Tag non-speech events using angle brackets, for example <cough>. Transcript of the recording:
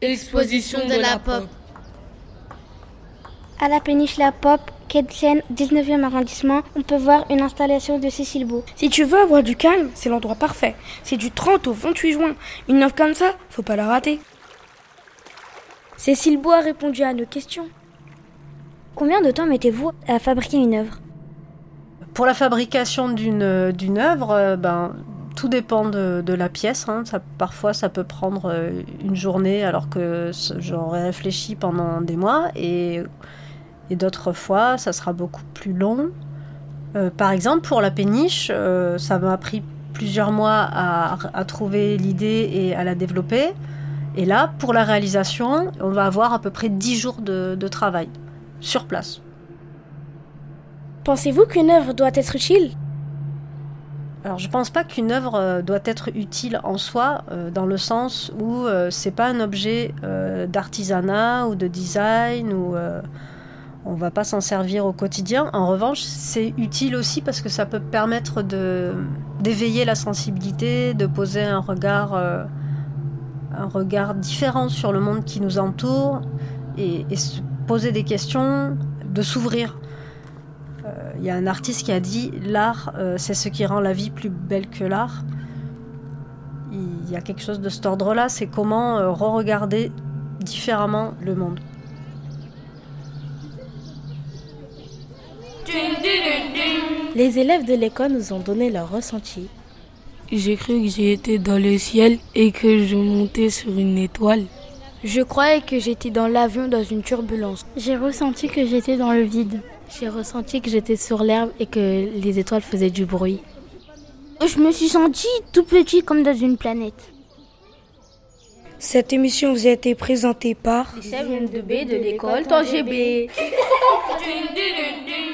Exposition de la pop. À la péniche La Pop, quai de Seine, 19e arrondissement, on peut voir une installation de Cécile Beau. Si tu veux avoir du calme, c'est l'endroit parfait. C'est du 30 au 28 juin. Une œuvre comme ça, faut pas la rater. Cécile Beau a répondu à nos questions. Combien de temps mettez-vous à fabriquer une œuvre? Pour la fabrication d'une d'une œuvre, euh, ben, tout dépend de, la pièce. hein. Parfois, ça peut prendre euh, une journée alors que j'aurais réfléchi pendant des mois. Et, d'autres fois, ça sera beaucoup plus long. Euh, par exemple, pour la péniche, euh, ça m'a pris plusieurs mois à, trouver l'idée et à la développer. Et là, pour la réalisation, on va avoir à peu près 10 jours de travail sur place. Pensez-vous qu'une œuvre doit être utile? Alors, je pense pas qu'une œuvre euh, doit être utile en soi, euh, dans le sens où euh, c'est pas un objet euh, d'artisanat ou de design ou on va pas s'en servir au quotidien. En revanche, c'est utile aussi parce que ça peut permettre de d'éveiller la sensibilité, de poser un regard un regard différent sur le monde qui nous entoure et, et se poser des questions, de s'ouvrir. Euh, Il y a un artiste qui a dit l'art, euh, c'est ce qui rend la vie plus belle que l'art. Il y a quelque chose de cet ordre-là, c'est comment euh, re-regarder différemment le monde. Les élèves de l'école nous ont donné leur ressenti. J'ai cru que j'étais dans le ciel et que je montais sur une étoile. Je croyais que j'étais dans l'avion dans une turbulence. J'ai ressenti que j'étais dans le vide. J'ai ressenti que j'étais sur l'herbe et que les étoiles faisaient du bruit. Je me suis senti tout petit comme dans une planète. Cette émission vous a été présentée par de B de l'école. <laughs>